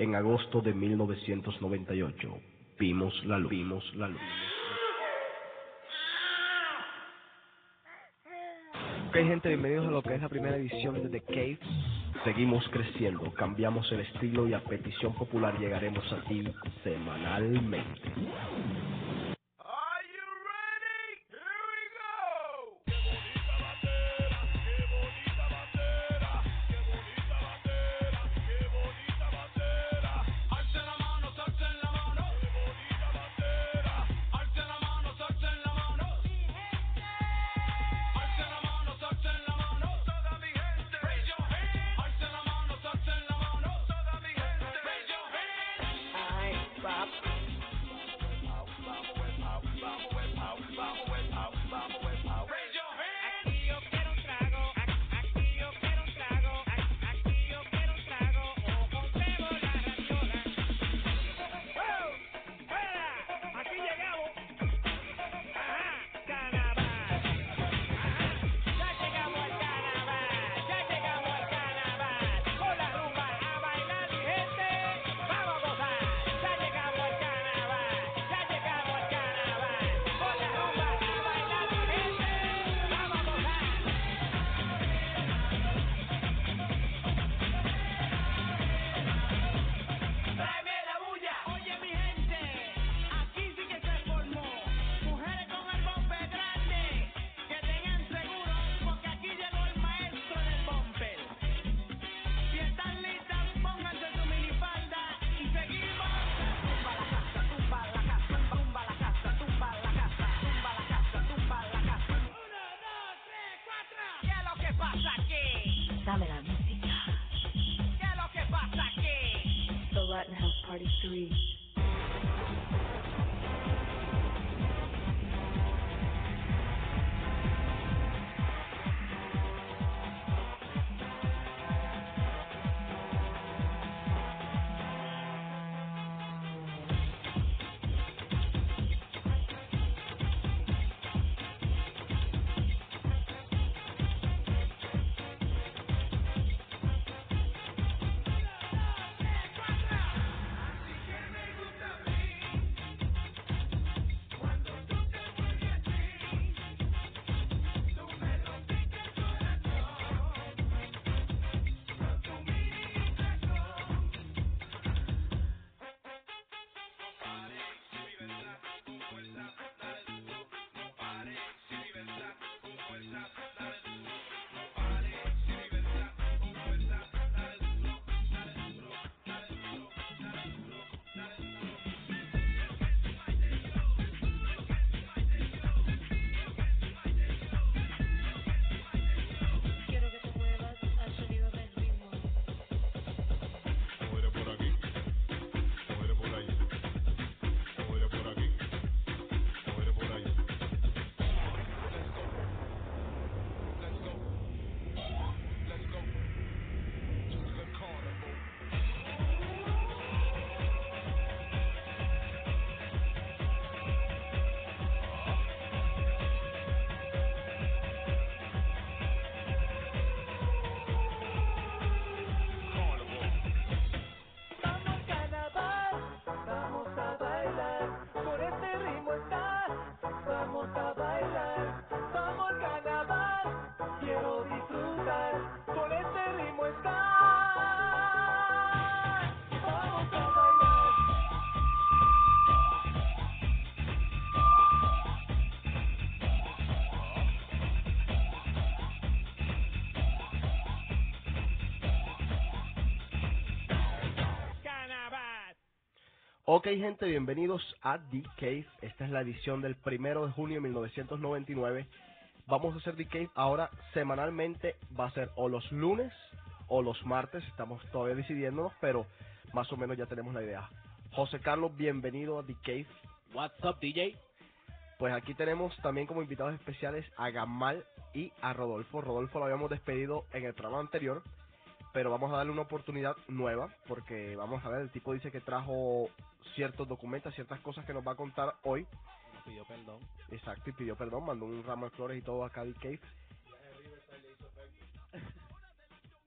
En agosto de 1998 vimos la luz. Vimos la luz. Ok gente, bienvenidos a lo que es la primera edición de The Cave. Seguimos creciendo, cambiamos el estilo y a petición popular llegaremos a ti semanalmente. House Ok gente, bienvenidos a The Cave. Esta es la edición del primero de junio de 1999. Vamos a hacer The Cave ahora semanalmente. Va a ser o los lunes o los martes. Estamos todavía decidiéndonos, pero más o menos ya tenemos la idea. José Carlos, bienvenido a The Cave. What's up, DJ? Pues aquí tenemos también como invitados especiales a Gamal y a Rodolfo. Rodolfo lo habíamos despedido en el programa anterior, pero vamos a darle una oportunidad nueva porque vamos a ver, el tipo dice que trajo ciertos documentos, ciertas cosas que nos va a contar hoy. Pidió perdón. Exacto, y pidió perdón, mandó un ramo de flores y todo a Caddy Cave.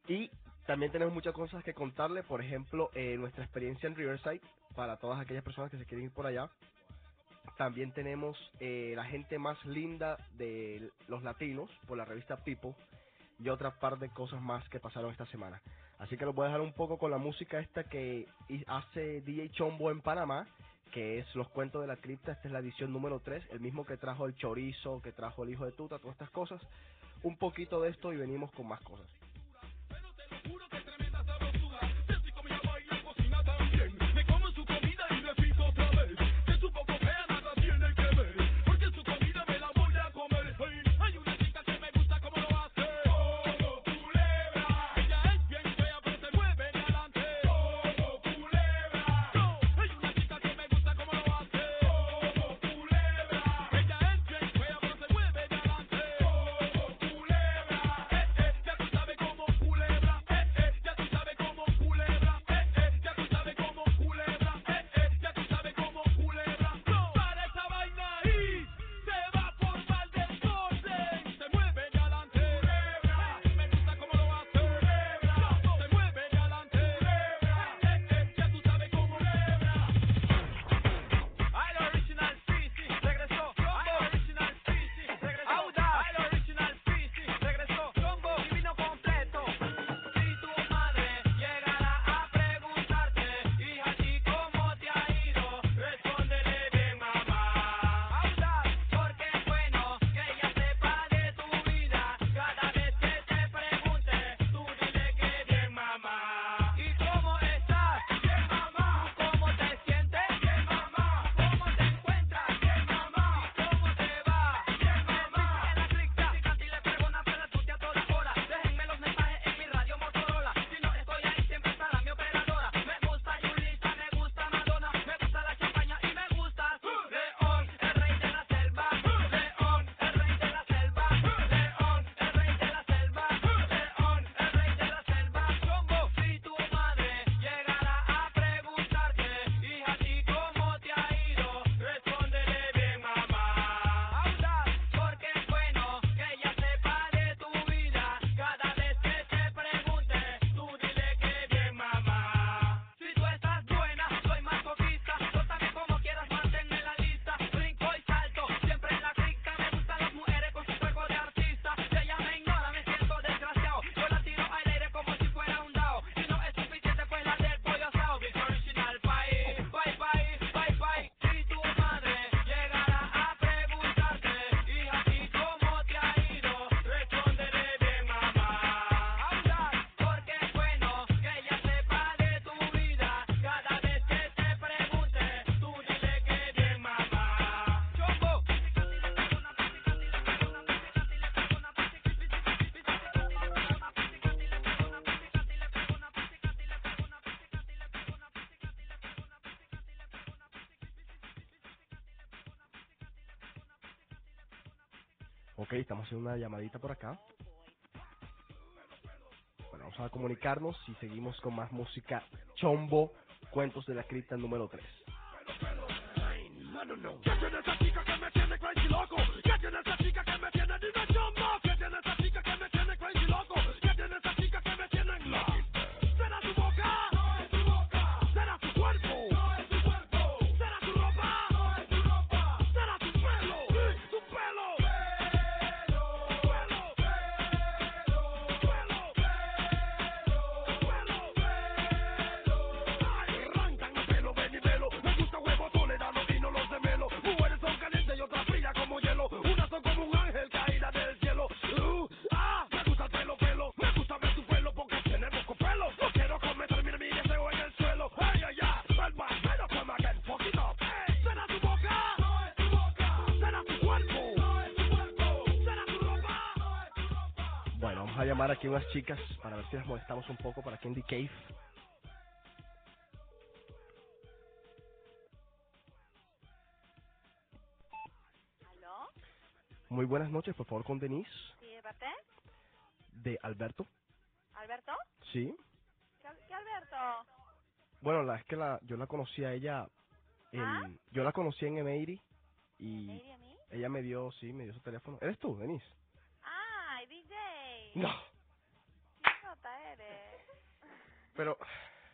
Y también tenemos muchas cosas que contarle, por ejemplo, eh, nuestra experiencia en Riverside para todas aquellas personas que se quieren ir por allá. También tenemos eh, la gente más linda de los latinos por la revista People y otras par de cosas más que pasaron esta semana. Así que los voy a dejar un poco con la música esta que hace DJ Chombo en Panamá, que es Los Cuentos de la Cripta. Esta es la edición número 3, el mismo que trajo el chorizo, que trajo el hijo de tuta, todas estas cosas. Un poquito de esto y venimos con más cosas. estamos haciendo una llamadita por acá. Bueno, vamos a comunicarnos y seguimos con más música chombo, cuentos de la cripta número 3. aquí unas chicas para ver si las molestamos un poco para Candy Cave. Muy buenas noches, por favor, con Denise. De Alberto. ¿Alberto? Sí. ¿Qué, Alberto? Bueno, la es que la, yo la conocí a ella. En, Yo la conocí en Emeiri y ella me dio, sí, me dio su teléfono. ¿Eres tú, Denise? No. Pero,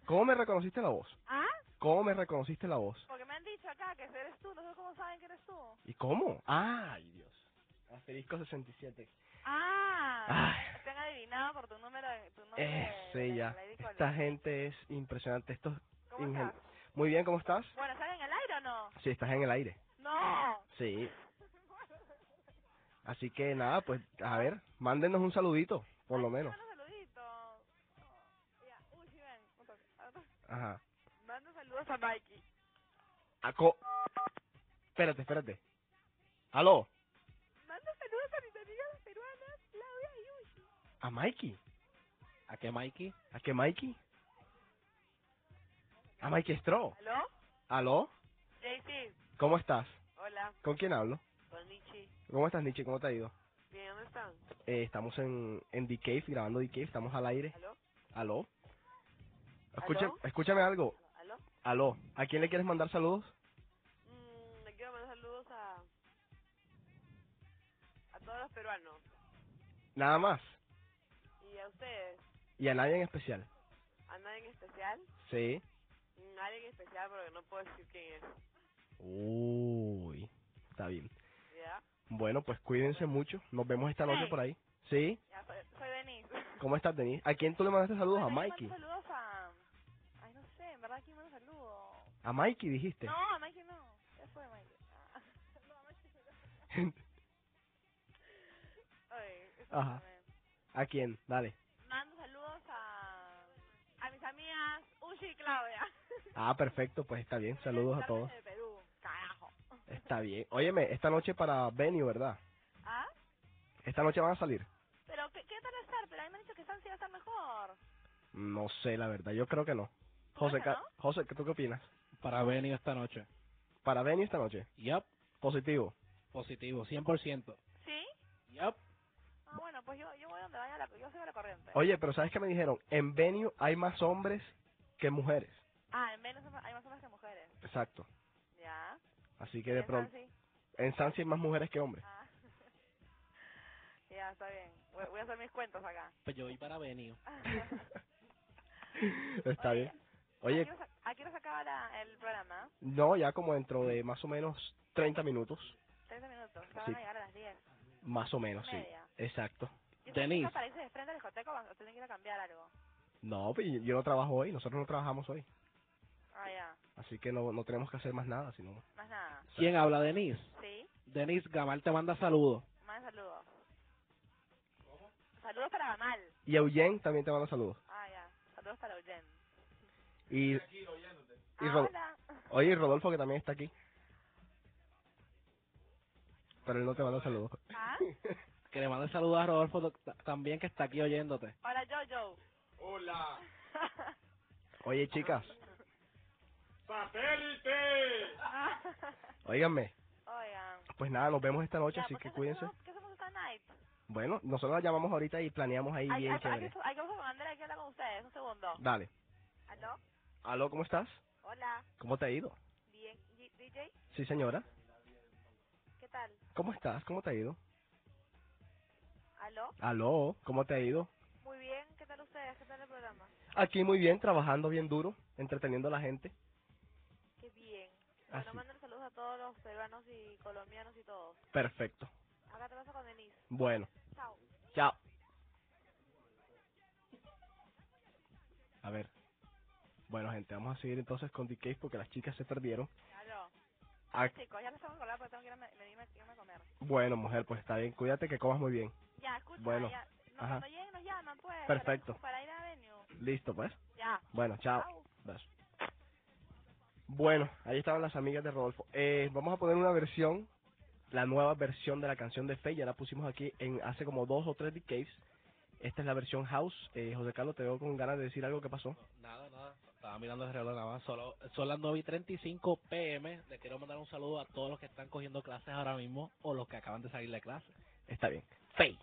¿cómo me reconociste la voz? ¿Ah? ¿Cómo me reconociste la voz? Porque me han dicho acá que eres tú, no sé cómo saben que eres tú. ¿Y cómo? Ay, Dios. Asterisco 67. Ah, Ay. te han adivinado por tu número, de- tu nombre Eh, de- sí, de ya. la ID College. Esta gente es impresionante. Esto es ¿Cómo ingen- estás? Muy bien, ¿cómo estás? Bueno, ¿estás en el aire o no? Sí, estás en el aire. No. Sí. Así que nada, pues, a ver, mándenos un saludito, por lo menos. Manda saluditos. Oh, ya. Uy, sí, ven. un toque. A ver. Ajá. Manda saludos a Mikey. Aco... Espérate, espérate. ¿Aló? Manda saludos a mis amigas peruanas, Claudia y Uchi. ¿A Mikey? ¿A qué, Mikey? ¿A qué Mikey? ¿A Mikey Straw? ¿Aló? ¿Aló? JC. ¿Cómo estás? Hola, ¿Con quién hablo? con Nichi. ¿Cómo estás, Nietzsche? ¿Cómo te ha ido? Bien, ¿dónde están? Eh, estamos en, en The Cave, grabando The Cave, estamos al aire. ¿Aló? ¿Aló? Escucha, ¿Aló? Escúchame algo. ¿Aló? ¿Aló? ¿A quién le quieres mandar saludos? Mm, le quiero mandar saludos a... a todos los peruanos. Nada más. Y a ustedes. Y a nadie en especial. A nadie en especial. Sí. Nadie en especial porque no puedo decir quién es. Uy. Está bien. ¿Ya? Bueno, pues cuídense mucho. Nos vemos esta noche por ahí. ¿Sí? Ya, soy, soy Denise. ¿Cómo estás, Denise? ¿A quién tú le mandaste saludos? A Bueno, yo Mikey. saludos a... A Mikey dijiste. No, a Mikey no. Ya fue Mikey. Ah, no, a Mikey no. Oye, Ajá. ¿A quién? Dale. Mando saludos a... a mis amigas Uchi y Claudia. Ah, perfecto, pues está bien. Saludos a todos. De Perú, carajo. Está bien. Óyeme, esta noche para Venue, ¿verdad? ¿Ah? Esta noche van a salir. Pero, ¿qué, qué tal estar? Pero a mí me han dicho que Sansi va a estar mejor. No sé, la verdad. Yo creo que no. José, ¿Crees que Ca- no? José, ¿tú qué opinas? Para venir esta noche. Para Venue esta noche. Yup. Positivo. Positivo, 100%. ¿Sí? Yup. Ah, bueno, pues yo, yo voy donde vaya la... Yo sigo la corriente. Oye, pero ¿sabes qué me dijeron? En Venue hay más hombres que mujeres. Ah, en Venus hay más hombres que mujeres. Exacto. Ya. Así que de ¿En pronto... Sansi? En Sansi hay más mujeres que hombres. Ah. ya, está bien. Voy, voy a hacer mis cuentos acá. Pues yo voy para venir. Está Oye, bien. Oye, ¿A qué hora se- ¿A qué hora se acaba la- el programa? no, ya como dentro de más o menos 30 minutos. 30 minutos. Se van Sí. a llegar a las 10. Más o menos, sí. Media. Exacto. ¿Y esa Denise. chica para irse de frente al discoteca o tienen que ir a cambiar algo? No, pues yo no trabajo hoy. Nosotros no trabajamos hoy. Ah, ya. Así que no, no tenemos que hacer más nada, sino... Más nada. ¿Quién habla? Denise. ¿Sí? Denise Gamal te manda saludos. Más saludos. Saludos para Gamal. Y Eugen también te manda saludos. Ah, ya. Saludos para Eugen. Y, y Ro- hola. oye, y Rodolfo que también está aquí. Pero él no te manda saludos. ¿Ah? Que le mande saludos a Rodolfo también que está aquí oyéndote. Hola, Jojo. Hola. Oye, chicas, ¡Satélite! óiganme. Oigan. Pues nada, nos vemos esta noche, Ya, así pues, que ¿qué cuídense. ¿Qué hacemos esta night? Bueno, nosotros la llamamos ahorita y planeamos ahí Hay, bien hay, hay, chévere. que, hay que aquí hablar con ustedes. Un segundo. Dale. ¿Aló? Aló, ¿cómo estás? Hola. ¿Cómo te ha ido? Bien. ¿DJ? Sí, señora. ¿Qué tal? ¿Cómo estás? ¿Cómo te ha ido? ¿Aló? Aló, ¿cómo te ha ido? Muy bien. ¿Qué tal ustedes? ¿Qué tal el programa? Aquí muy bien, trabajando bien duro, entreteniendo a la gente. Qué bien. Bueno, Así. manden saludos a todos los peruanos y colombianos y todos. Perfecto. Acá te paso con Denise. Bueno, Chao. chao. A ver. Bueno, gente, vamos a seguir entonces con The Cave porque las chicas se perdieron. Aló. Ah, Chicos, ya les estamos colando porque tengo que irme, me, irme, irme a comer. bueno, mujer, pues está bien. Cuídate que comas muy bien. Ya, escucha, Bueno, ya. No, ajá. cuando lleguen nos llaman, pues. Perfecto. Para, para ir a Venue. Listo, pues. Ya. Bueno, chao. Bueno, ahí estaban las amigas de Rodolfo. Eh, vamos a poner una versión, la nueva versión de la canción de Faye. Ya la pusimos aquí en hace como dos o tres decays. Esta es la versión house. Eh, José Carlos, te veo con ganas de decir algo que pasó. Nada, nada. Estaba mirando el reloj nada más. Solo, son las 9 y 35 pm. Le quiero mandar un saludo a todos los que están cogiendo clases ahora mismo o los que acaban de salir de clase. Está bien. Faye.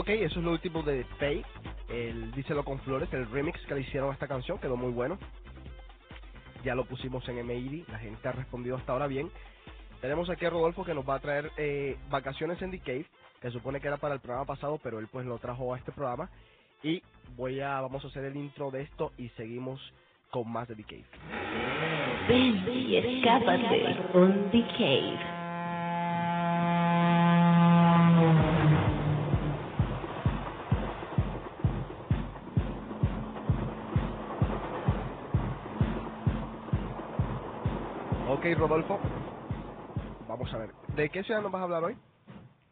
Ok, eso es lo último de Faye. El Díselo con Flores, el remix que le hicieron a esta canción, quedó muy bueno. Ya lo pusimos en MID, la gente ha respondido hasta ahora bien. Tenemos aquí a Rodolfo que nos va a traer eh, vacaciones en The Cave, que supone que era para el programa pasado, pero él pues lo trajo a este programa. Y voy a, vamos a hacer el intro de esto y seguimos con más de The Cave. Ven y con The Cave. Ok, Rodolfo. Vamos a ver. ¿De qué ciudad nos vas a hablar hoy?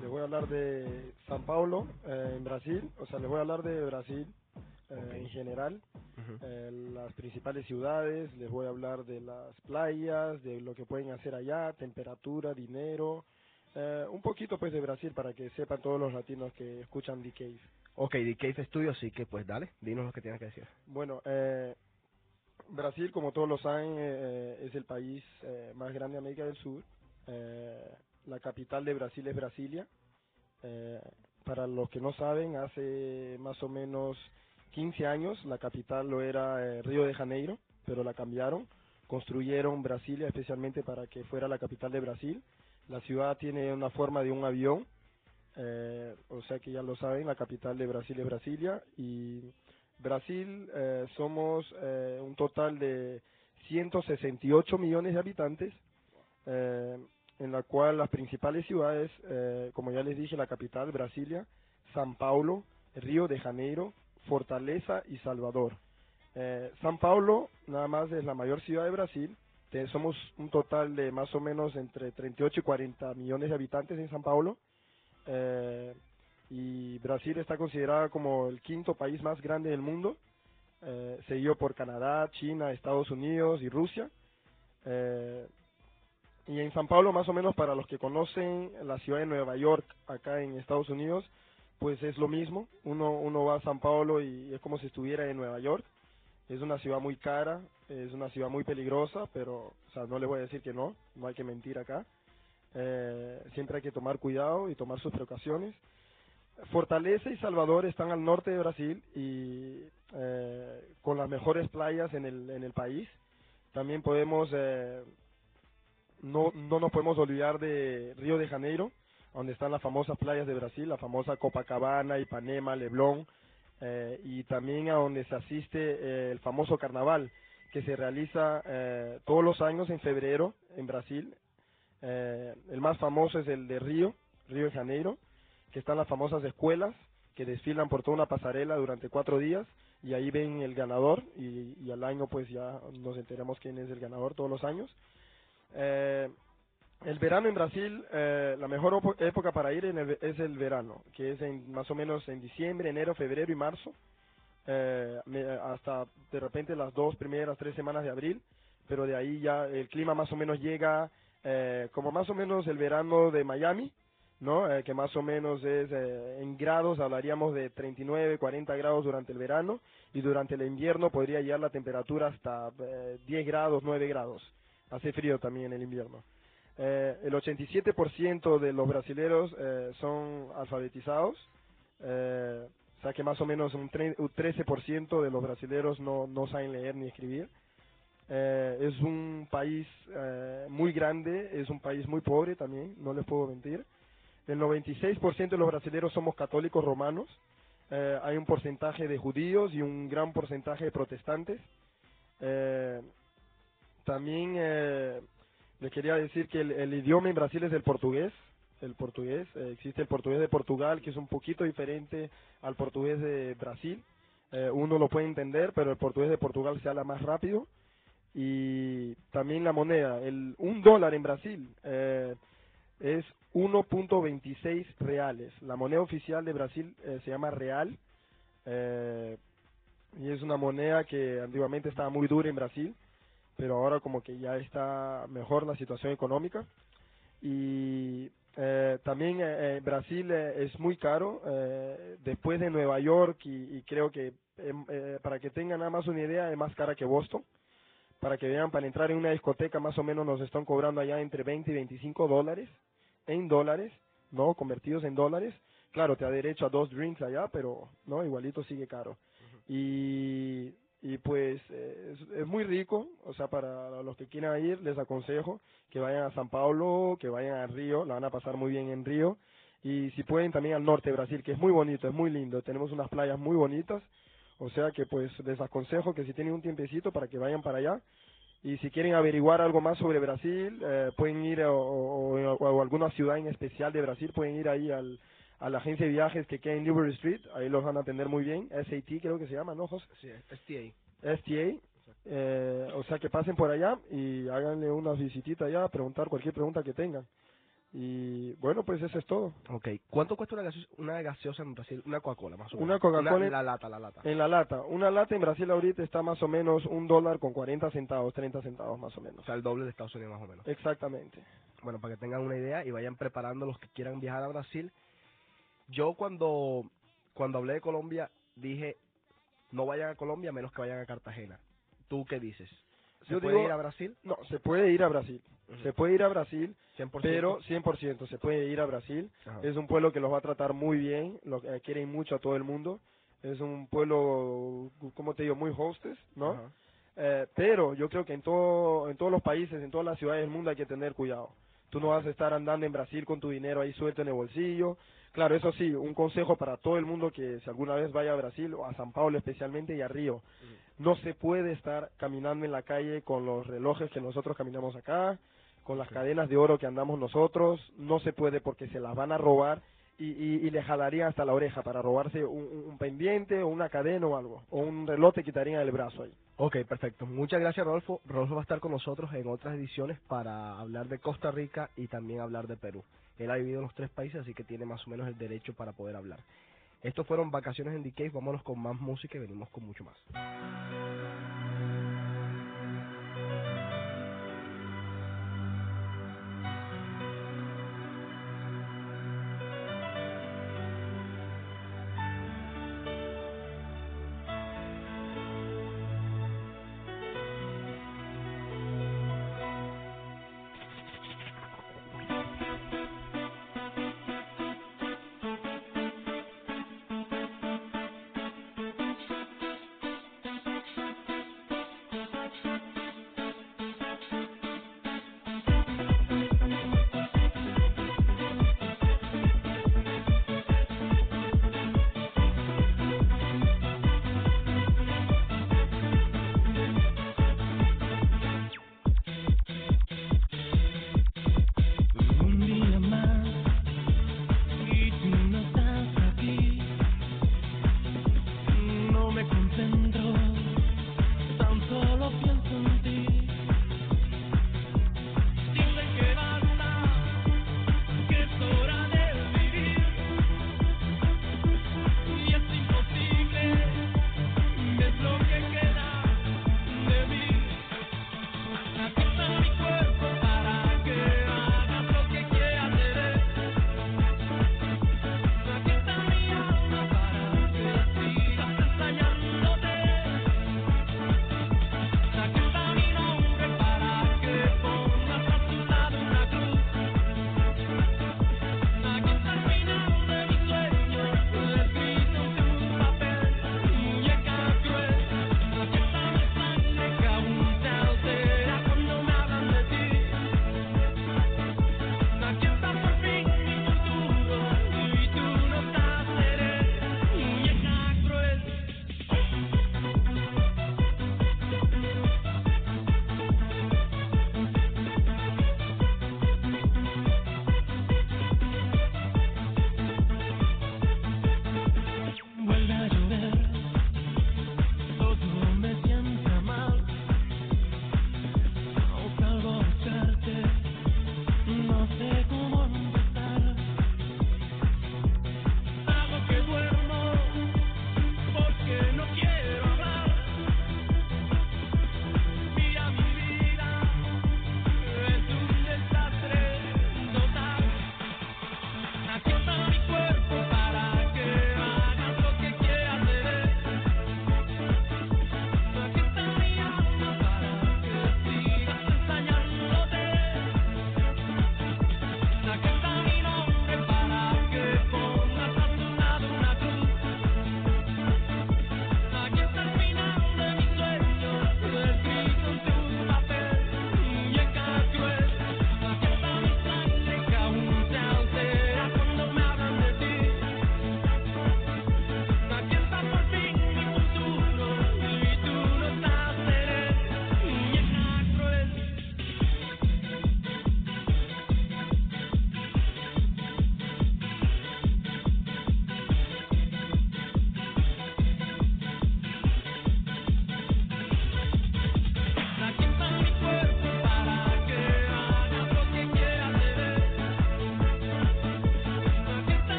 Les voy a hablar de San Paulo, eh, en Brasil. O sea, les voy a hablar de Brasil eh, en general. eh, las principales ciudades, les voy a hablar de las playas, de lo que pueden hacer allá, temperatura, dinero, un poquito pues de Brasil para que sepan todos los latinos que escuchan The Cave. Ok, The Cave Studio, así que pues dale, dinos lo que tienes que decir. Bueno, eh, Brasil, como todos lo saben, eh, es el país eh, más grande de América del Sur. Eh, la capital de Brasil es Brasilia. Eh, para los que no saben, hace más o menos 15 años la capital lo era eh, Río de Janeiro, pero la cambiaron. Construyeron Brasilia especialmente para que fuera la capital de Brasil. La ciudad tiene una forma de un avión, eh, o sea que ya lo saben, la capital de Brasil es Brasilia y Brasil eh, somos eh, un total de 168 millones de habitantes, eh, en la cual las principales ciudades, eh, como ya les dije, la capital, Brasilia, San Paulo, Río de Janeiro, Fortaleza y Salvador. Eh, San Paulo nada más es la mayor ciudad de Brasil, somos un total de más o menos entre 38 y 40 millones de habitantes en San Paulo. Y Brasil está considerada como el quinto país más grande del mundo, eh, seguido por Canadá, China, Estados Unidos y Rusia. Eh, y en San Pablo, más o menos para los que conocen la ciudad de Nueva York, acá en Estados Unidos, pues es lo mismo. Uno, uno va a San Pablo y es como si estuviera en Nueva York. Es una ciudad muy cara, es una ciudad muy peligrosa, pero o sea, no le voy a decir que no, no hay que mentir acá. Eh, siempre hay que tomar cuidado y tomar sus precauciones. Fortaleza y Salvador están al norte de Brasil y eh, con las mejores playas en el, en el país. También podemos, eh, no, no nos podemos olvidar de Río de Janeiro, donde están las famosas playas de Brasil, la famosa Copacabana, Ipanema, Leblon, eh, y también a donde se asiste el famoso carnaval, que se realiza todos los años en febrero en Brasil. El más famoso es el de Río, Río de Janeiro, que están las famosas escuelas que desfilan por toda una pasarela durante cuatro días y ahí ven el ganador y, y al año pues ya nos enteramos quién es el ganador todos los años. Eh, el verano en Brasil, eh, la mejor época para ir en el- es el verano, que es en, más o menos en diciembre, enero, febrero y marzo, eh, hasta de repente las dos primeras, tres semanas de abril, pero de ahí ya el clima más o menos llega eh, como más o menos el verano de Miami, ¿no? Eh, que más o menos es eh, en grados, hablaríamos de 39, 40 grados durante el verano y durante el invierno podría llegar la temperatura hasta eh, 10 grados, 9 grados. Hace frío también en el invierno. Eh, el 87% de los brasileros eh, son alfabetizados, eh, o sea que más o menos un, tre- un 13% de los brasileros no, no saben leer ni escribir. Es un país muy grande, es un país muy pobre también, no les puedo mentir. El 96% de los brasileños somos católicos romanos. Eh, hay un porcentaje de judíos y un gran porcentaje de protestantes. Eh, también eh, le quería decir que el, el idioma en Brasil es el portugués. El portugués, existe el portugués de Portugal, que es un poquito diferente al portugués de Brasil. Uno lo puede entender, pero el portugués de Portugal se habla más rápido y también la moneda. El, un dólar en Brasil es 1.26 reales. La moneda oficial de Brasil eh, se llama real eh, y es una moneda que antiguamente estaba muy dura en Brasil, pero ahora como que ya está mejor la situación económica. Y eh, también Brasil es muy caro, después de Nueva York y, y creo que em, para que tengan nada más una idea es más cara que Boston para que vean, para entrar en una discoteca más o menos nos están cobrando allá entre 20 y 25 dólares, en dólares, no convertidos en dólares, Claro, te da derecho a dos drinks allá, pero no, igualito sigue caro. Y, y pues eh, es, es muy rico, o sea, para los que quieran ir, les aconsejo que vayan a San Paulo, que vayan a Río, la van a pasar muy bien en Río. Y si pueden también al norte de Brasil, que es muy bonito, es muy lindo, tenemos unas playas muy bonitas. O sea que pues les aconsejo que si tienen un tiempecito para que vayan para allá. Y si quieren averiguar algo más sobre Brasil, eh, pueden ir a, o, o- o alguna ciudad en especial de Brasil, pueden ir ahí al, a la agencia de viajes que queda en Newbury Street, ahí los van a atender muy bien, SAT creo que se llama, ¿no, José? Sí, STA. STA, eh, o sea que pasen por allá y háganle una visitita allá, preguntar cualquier pregunta que tengan. Y bueno, pues eso es todo. Ok. ¿Cuánto cuesta una gaseosa, una gaseosa en Brasil? Una Coca-Cola, más o menos. Una Coca-Cola en- La lata, la lata. En la lata, una lata en Brasil ahorita está más o menos un dólar con 40 centavos, 30 centavos más o menos. O sea, el doble de Estados Unidos más o menos. Exactamente. Bueno, para que tengan una idea y vayan preparando los que quieran viajar a Brasil. Yo cuando, cuando hablé de Colombia dije, no vayan a Colombia a menos que vayan a Cartagena. ¿Tú qué dices? ¿Se Yo puede digo- ir a Brasil? No, se puede ir a Brasil. Se puede ir a Brasil, 100%. pero 100% se puede ir a Brasil. Es un pueblo que los va a tratar muy bien, lo eh, quieren mucho a todo el mundo. Es un pueblo, como te digo, muy hostes, ¿no? Eh, pero yo creo que en, todo, en todos los países, en todas las ciudades del mundo hay que tener cuidado. Tú no vas a estar andando en Brasil con tu dinero ahí suelto en el bolsillo. Claro, eso sí, un consejo para todo el mundo que si alguna vez vaya a Brasil, o a San Paulo especialmente y a Río, no se puede estar caminando en la calle con los relojes que nosotros caminamos acá, con las cadenas de oro que andamos nosotros, no se puede porque se las van a robar y, y, le jalarían hasta la oreja para robarse un, pendiente o una cadena o algo, o un reloj te quitarían el brazo ahí. Ok, perfecto. Muchas gracias, Rodolfo. Rodolfo va a estar con nosotros en otras ediciones para hablar de Costa Rica y también hablar de Perú. Él ha vivido en los tres países, así que tiene más o menos el derecho para poder hablar. Estos fueron vacaciones en Cave. Vámonos con más música y venimos con mucho más.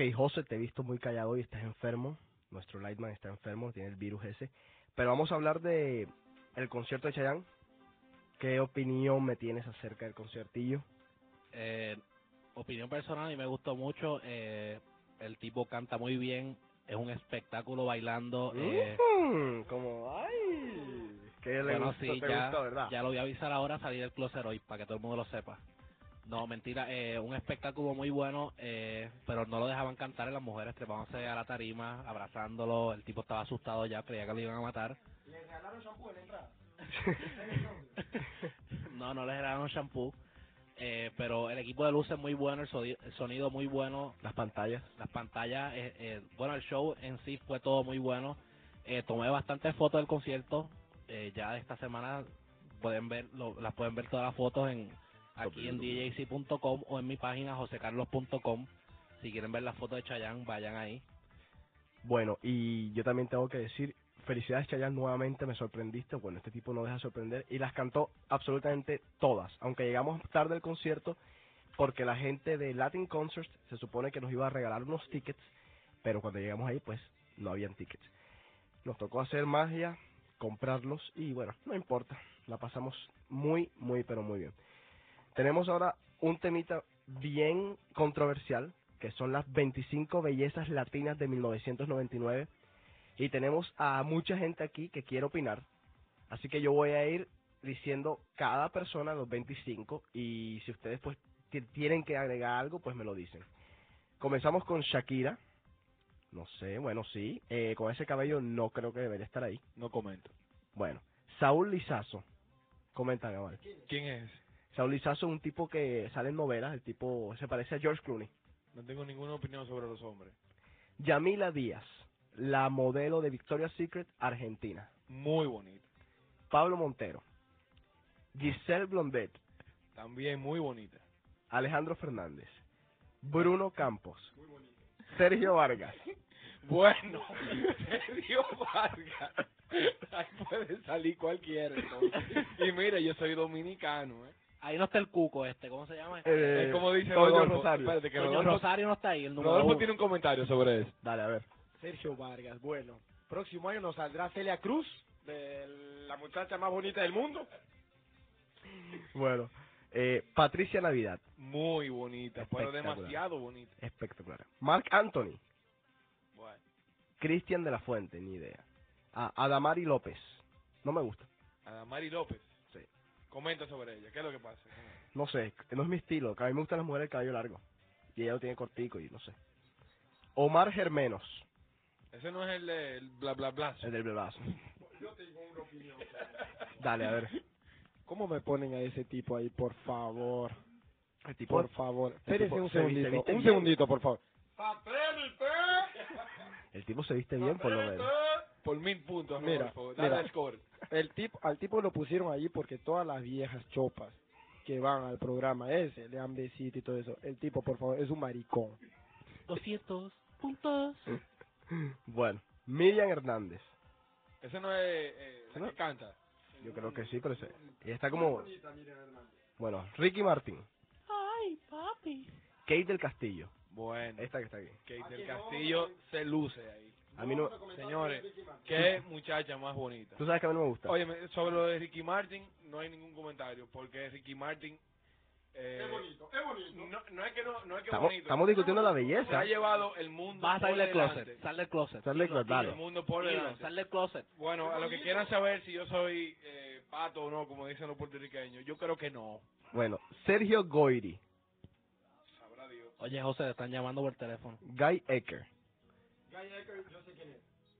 Ok, José, te he visto muy callado y estás enfermo. Nuestro Lightman está enfermo, tiene el virus ese. Pero vamos a hablar de el concierto de Chayanne. ¿Qué opinión me tienes acerca del conciertillo? Eh, opinión personal y me gustó mucho. Eh, el tipo canta muy bien, es un espectáculo bailando. Eh, Mm, como, ay, que le bueno, sí, te ya, gustó, ¿verdad? ya lo voy a avisar ahora, salir del closet hoy, para que todo el mundo lo sepa. No, mentira, eh, un espectáculo muy bueno, eh, pero no lo dejaban cantar y las mujeres trepándose a la tarima, abrazándolo, el tipo estaba asustado ya, creía que lo iban a matar. ¿Le regalaron shampoo en la entrada? no, no les regalaron shampoo, eh, pero el equipo de luces muy bueno, el, sonido muy bueno, Las pantallas. las pantallas, eh, eh, bueno, el show en sí fue todo muy bueno. Eh, tomé bastantes fotos del concierto, eh, ya esta semana pueden ver, lo- las pueden ver todas las fotos en aquí en djc.com o en mi página josecarlos.com. Si quieren ver las fotos de Chayanne, vayan ahí. Bueno, y yo también tengo que decir, felicidades Chayanne, nuevamente me sorprendiste. Bueno, este tipo no deja de sorprender y las cantó absolutamente todas, aunque llegamos tarde al concierto porque la gente de Latin Concerts se supone que nos iba a regalar unos tickets, pero cuando llegamos ahí pues no habían tickets. Nos tocó hacer magia, comprarlos y bueno, no importa, la pasamos muy, muy, pero muy bien. Tenemos ahora un temita bien controversial, que son las 25 bellezas latinas de 1999. Y tenemos a mucha gente aquí que quiere opinar. Así que yo voy a ir diciendo cada persona los 25 y si ustedes pues ti- tienen que agregar algo, pues me lo dicen. Comenzamos con Shakira. No sé, bueno, sí. Eh, con ese cabello no creo que debería estar ahí. No comento. Bueno, Saúl Lizazo. Comenta, Gamal. ¿Quién es? Saúl Lizazo es un tipo que sale en novelas. El tipo se parece a George Clooney. No tengo ninguna opinión sobre los hombres. Yamila Díaz, la modelo de Victoria's Secret Argentina. Muy bonita. Pablo Montero. Giselle Blondet. También muy bonita. Alejandro Fernández. Bruno Campos. Sergio Vargas. Bueno, Sergio Vargas. Ahí puede salir cualquiera. entonces. Y mira, yo soy dominicano. ¿eh? Ahí no está el cuco este, ¿cómo se llama? Eh, Es como dice Toño Rodolfo. Rosario. Espérate, que Rodolfo, Rosario no está ahí, el número Rodolfo uno. tiene un comentario sobre eso. Dale, a ver. Sergio Vargas, bueno. Próximo año nos saldrá Celia Cruz, de la muchacha más bonita del mundo. Bueno. Eh, Patricia Navidad. Muy bonita, pero Espectacular. demasiado bonita. Espectacular. Mark Anthony. Bueno, Cristian de la Fuente. Ni idea. Ah, Adamari López. No me gusta. Adamari López. Comenta sobre ella. ¿Qué es lo que pasa? No sé. No es mi estilo. A mí me gustan las mujeres de cabello largo. Y ella lo tiene cortico y no sé. Omar Germenos. Ese no es el, de- el bla bla bla. El del brazo. Dale, a ver. ¿Cómo me ponen a ese tipo ahí, por favor? El tipo, Por favor. Espérese un se segundito, viste un bien. segundito, por favor. el tipo se viste bien por lo menos. Por mil puntos, Mira, Rodolfo. Dale mira. el score. El tipo, al tipo lo pusieron allí porque todas las viejas chopas que van al programa ese le dan besito y todo eso. El tipo, por favor, es un maricón. 200 puntos. Bueno, Miriam Hernández. Ese no es eh, la ¿No? que canta. Yo creo que sí, pero ese- ella está como... Bueno, Ricky Martin. Ay, papi. Kate del Castillo. Bueno, Esta que está aquí. Kate del Castillo se luce ahí. A mí no... Señores, qué muchacha más bonita. Tú sabes que a mí no me gusta. Oye, sobre lo de Ricky Martin, no hay ningún comentario, porque Ricky Martin... Eh, es bonito. No, no es que no, no es que Estamos, bonito. estamos discutiendo la Se ha belleza. llevado el mundo Vas a por salir del closet, sal del closet. Sal del closet, dale. El mundo por dilo, delante. sal del closet. Bueno, a lo que quieran saber si yo soy eh, pato o no, como dicen los puertorriqueños, yo creo que no. Bueno, Sergio. Sabrá Dios. Oye, José, te están llamando por teléfono. Guy Ecker. Yo sé quién es.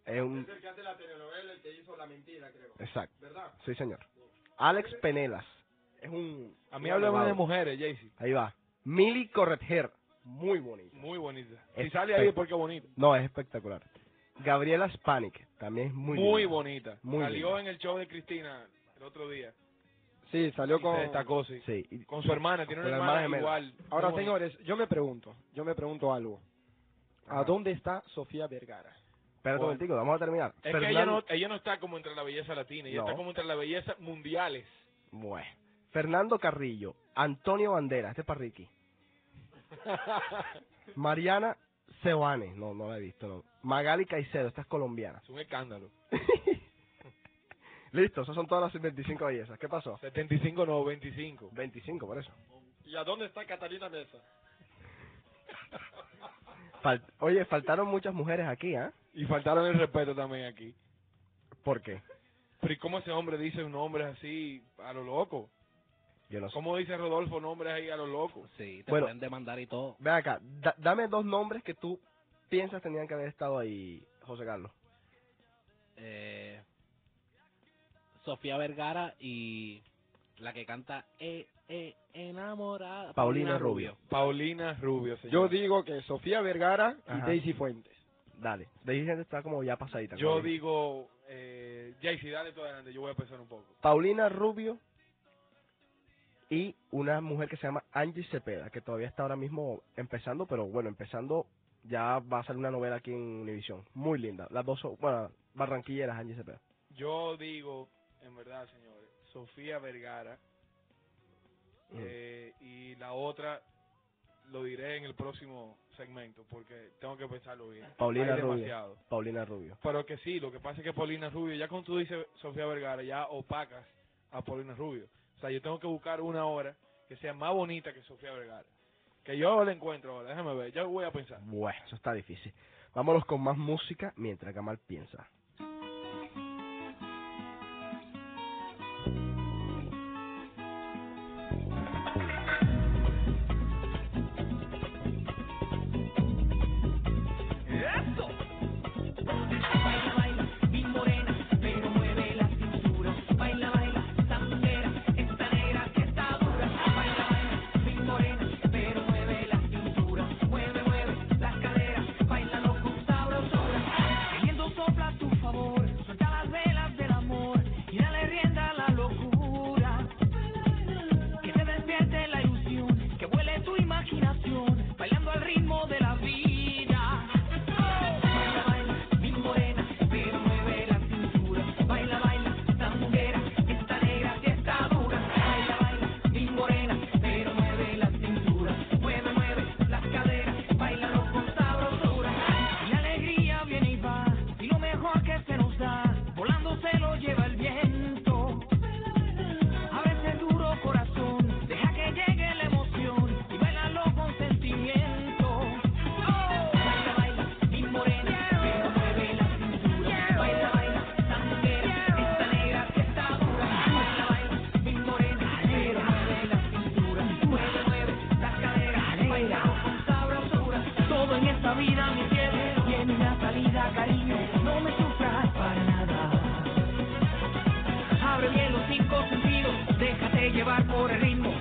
Es un... el que hace la telenovela, el que hizo La Mentira, creo. Exacto. ¿Verdad? Sí, señor. Alex Penelas. Es un... A mí háblame de mujeres, Jaycee. Ahí va. Milly Corretger. Muy bonito. Muy bonita. Es Si sale ahí porque es bonito. No, es espectacular. Gabriela Spanik. También es muy Muy, linda. bonita. Muy Salió linda. en el show de Cristina el otro día. Sí, salió Y con... Se destacó, sí. Con su hermana, tiene una hermana, igual. Ahora, bonita. señores, yo me pregunto, yo me pregunto algo. ¿A dónde está Sofía Vergara? Espera un momentico, vamos a terminar. Es que ella no, ella no está como entre la belleza latina, ella No. está como entre las bellezas mundiales. Bueno. Fernando Carrillo. Antonio Bandera. Este es para Ricky. Mariana Seoane, no, no la he visto, no. Magali Caicedo, esta es colombiana. Es un escándalo. Listo, esas son todas las 25 bellezas. ¿Qué pasó? 75 no, 25. 25, por eso. ¿Y a dónde está Catalina Mesa? Fal- Oye, faltaron muchas mujeres aquí, ¿ah? Y faltaron el respeto también aquí. ¿Por qué? Pero ¿y cómo ese hombre dice nombres así a lo loco? Yo no sé. ¿Cómo dice Rodolfo nombres ahí a lo loco? Sí, te Bueno. pueden demandar y todo. Ve acá, da- dame dos nombres que tú piensas tenían que haber estado ahí, José Carlos. Eh, Sofía Vergara y la que canta E, E, enamorada. Paulina Rubio. Paulina Rubio, Yo señor. digo que Sofía Vergara y Ajá. Daisy Fuentes. Dale. Ahí gente está como ya pasadita. Yo digo, eh, Jaycee, dale todo adelante, yo voy a pensar un poco. Paulina Rubio y una mujer que se llama Angie Cepeda, que todavía está ahora mismo empezando, pero bueno, empezando ya va a salir una novela aquí en Univision. Muy linda. Las dos son, bueno, barranquilleras Angie Cepeda. Yo digo, en verdad, señores, Sofía Vergara Mm. eh, y la otra lo diré en el próximo segmento porque tengo que pensarlo bien. Paulina Hay Rubio. demasiado. Paulina Rubio. Pero que sí, lo que pasa es que Paulina Rubio, ya cuando tú dices Sofía Vergara, ya opacas a Paulina Rubio. O sea, yo tengo que buscar una hora que sea más bonita que Sofía Vergara. Que yo la encuentro ahora, déjame ver, ya voy a pensar. Bueno, eso está difícil. Vámonos con más música mientras Gamal piensa. Esta vida, mi piel, tiene una salida, cariño. No me sufras para nada. Abre bien los cinco sentidos, déjate llevar por el ritmo.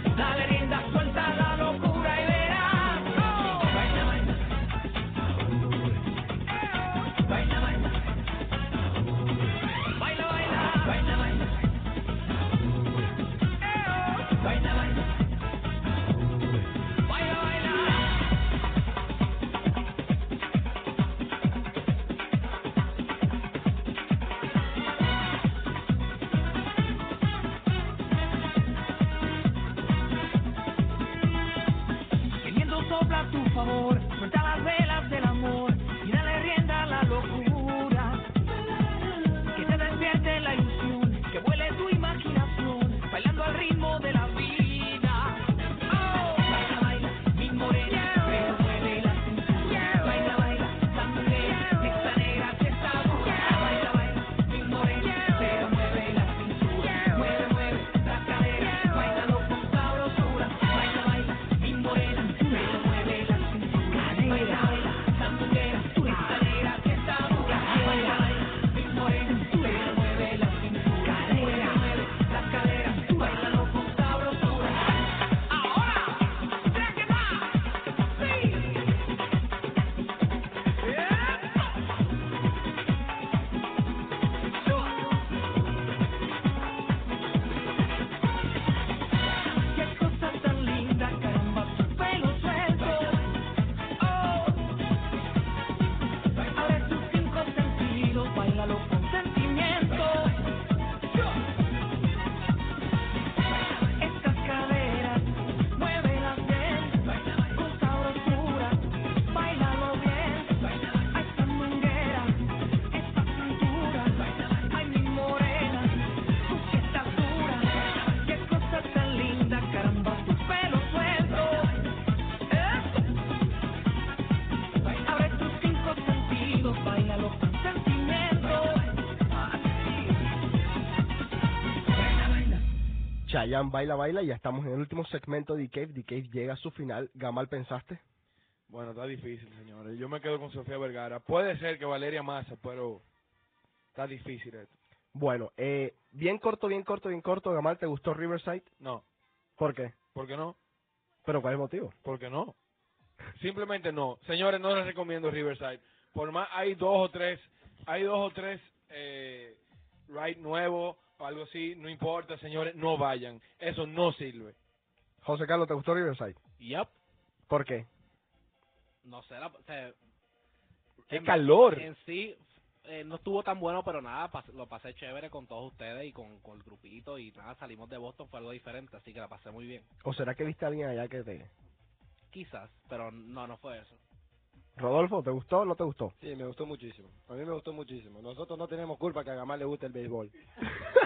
Chayanne baila, baila. Y ya estamos en el último segmento de Cave. The Cave llega a su final. Gamal, ¿pensaste? Bueno, está difícil, señores. Yo me quedo con Sofía Vergara. Puede ser que Valeria Massa, pero está difícil esto. Bueno, eh, bien corto, bien corto, bien corto. Gamal, ¿te gustó Riverside? No. ¿Por qué? ¿Por qué no? ¿Pero cuál es el motivo? ¿Por qué no? Simplemente no. Señores, no les recomiendo Riverside. Por más, hay dos o tres, hay dos o tres eh, ride nuevos o algo así, no importa, señores, no vayan. Eso no sirve. José Carlos, ¿te gustó Riverside? Yup. ¿Por qué? No sé, la, o sea, ¡Qué en- calor! En sí, eh, no estuvo tan bueno, pero nada, pas- lo pasé chévere con todos ustedes y con, con el grupito y nada, salimos de Boston, fue algo diferente, así que la pasé muy bien. ¿O será que viste a alguien allá que te... Quizás, pero no, no fue eso. Rodolfo, ¿te gustó o no te gustó? Sí, me gustó muchísimo. A mí me gustó muchísimo. Nosotros no tenemos culpa que a Gamal le guste el béisbol.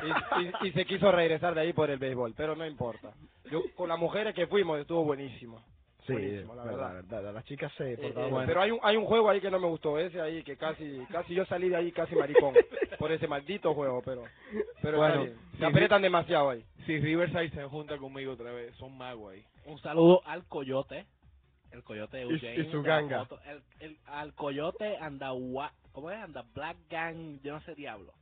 Y, y- y se quiso regresar de ahí por el béisbol, pero no importa. Yo con las mujeres que fuimos estuvo buenísimo. Sí, Buenísimo, la verdad. verdad. Las chicas se Eh, portaban eh, bueno. Pero hay un, hay un juego ahí que no me gustó, ese ahí que casi casi yo salí de ahí casi maricón por ese maldito juego, pero pero está Bueno, bien. sí, se aprietan demasiado ahí. Si Riverside se junta conmigo otra vez, son magos ahí. Un saludo al Coyote, el Coyote Y- Eugene. y su de la ganga. el, el- al Coyote anda, ¿cómo es? Anda Black Gang, yo no sé diablo.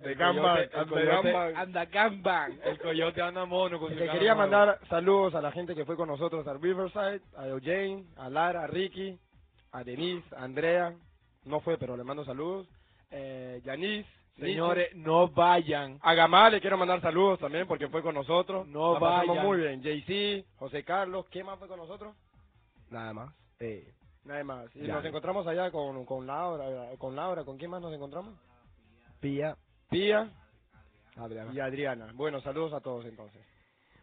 De El gamba, coyote- el de coyote- gamba. Anda Gangbang. El coyote anda mono con su Le quería mandar saludos a la gente que fue con nosotros a Riverside, a Eugene, a Lara, a Ricky, a Denise, a Andrea, no fue, pero le mando saludos, eh, Yanis, Señores, no vayan. a Gamal le quiero mandar saludos también porque fue con nosotros, No La pasamos vayan. muy bien, JC, José Carlos, ¿qué más fue con nosotros? Nada más. Eh, Nada más, y Ya. nos encontramos allá con, con Laura, con Laura, ¿con quién más nos encontramos? Pía, Pía Adriana. y Adriana. Bueno, saludos a todos entonces.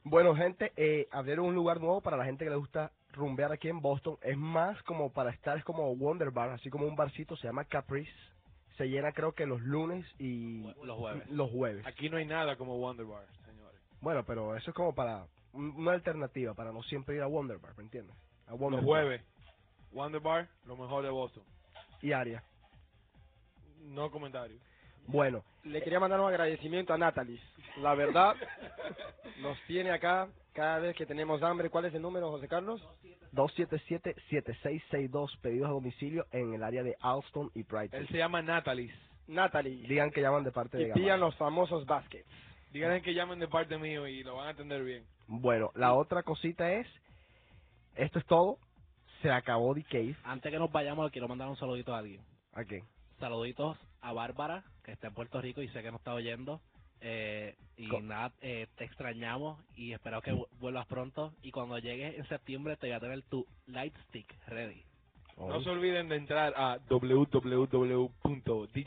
Bueno, gente, eh, abrieron un lugar nuevo para la gente que le gusta rumbear aquí en Boston. Es más como para estar, es como Wonder Bar, así como un barcito, se llama Caprice. Se llena creo que los lunes y Los jueves. los jueves. Aquí no hay nada como Wonder Bar, señores. Bueno, pero eso es como para un- una alternativa, para no siempre ir a Wonder Bar, ¿me entiendes? A Wonder Los Bar. jueves, Wonder Bar, lo mejor de Boston. Y área. No comentario. Bueno, Le quería mandar un agradecimiento a Natalie. La verdad, nos tiene acá cada vez que tenemos hambre. ¿Cuál es el número, José Carlos? 277-7662, pedidos a domicilio en el área de Alston y Brighton. Él se llama Natalie. Natalie. Digan que llaman de parte de Y Gamal. pillan los famosos baskets. Díganle que llamen de parte mío y lo van a atender bien. Bueno, la otra cosita es, esto es todo, se acabó The Cave. Antes que nos vayamos, le quiero mandar un saludito a alguien. ¿A quién? Saluditos a Bárbara, que está en Puerto Rico y sé que nos está oyendo. Eh, y Co- nada, eh, te extrañamos y espero que vu- vuelvas pronto. Y cuando llegues en septiembre, te voy a tener tu light stick ready. No se olviden de entrar a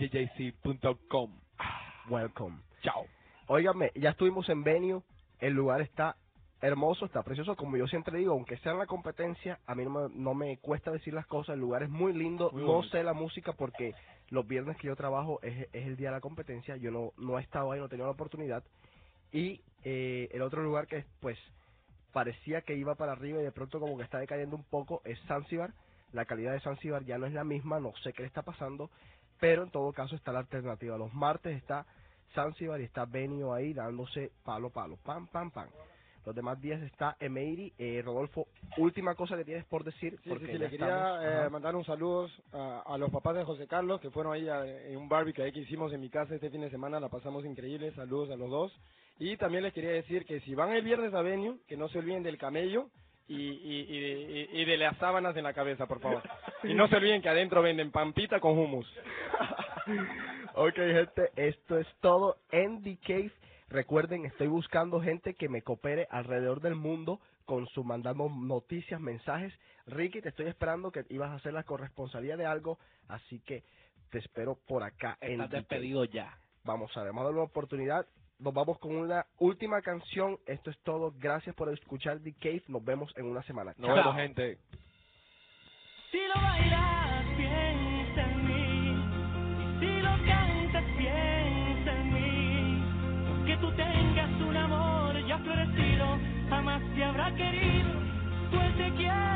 www.djjc.com. Welcome. Chao. Óigame, ya estuvimos en Venue, el lugar está hermoso, está precioso, como yo siempre digo, aunque sea en la competencia, a mí no me, no me cuesta decir las cosas, el lugar es muy lindo, Muy no sé la música porque los viernes que yo trabajo es, es el día de la competencia, yo no, no he estado ahí, no he tenido la oportunidad, y eh, el otro lugar que pues parecía que iba para arriba y de pronto como que está decayendo un poco es Zanzibar, la calidad de Zanzibar ya no es la misma, no sé qué le está pasando, pero en todo caso está la alternativa, los martes está Zanzibar y está Benio ahí dándose palo palo, pam pam pam. Los demás días está Emeiri, eh, Rodolfo, última cosa que tienes por decir, Sí, porque sí, sí, le quería estamos, eh, mandar un saludo a, a los papás de José Carlos que fueron ahí a- en un barbecue que hicimos en mi casa este fin de semana, la pasamos increíble, saludos a los dos. Y también les quería decir que si van el viernes a Venue, que no se olviden del camello y, y, y, y- y de las sábanas en la cabeza, por favor. Y no se olviden que adentro venden pampita con hummus. ok, gente, esto es todo en The Cave. Recuerden, estoy buscando gente que me coopere alrededor del mundo con su mandando noticias, mensajes. Ricky, te estoy esperando que ibas a hacer la corresponsalía de algo, así que te espero por acá en Estás despedido ya. Vamos a ver, vamos a darle una oportunidad. Nos vamos con una última canción. Esto es todo. Gracias por escuchar The Cave. Nos vemos en una semana. Nos Chao. vemos, gente. Si lo bailas, querido. Pues te quiero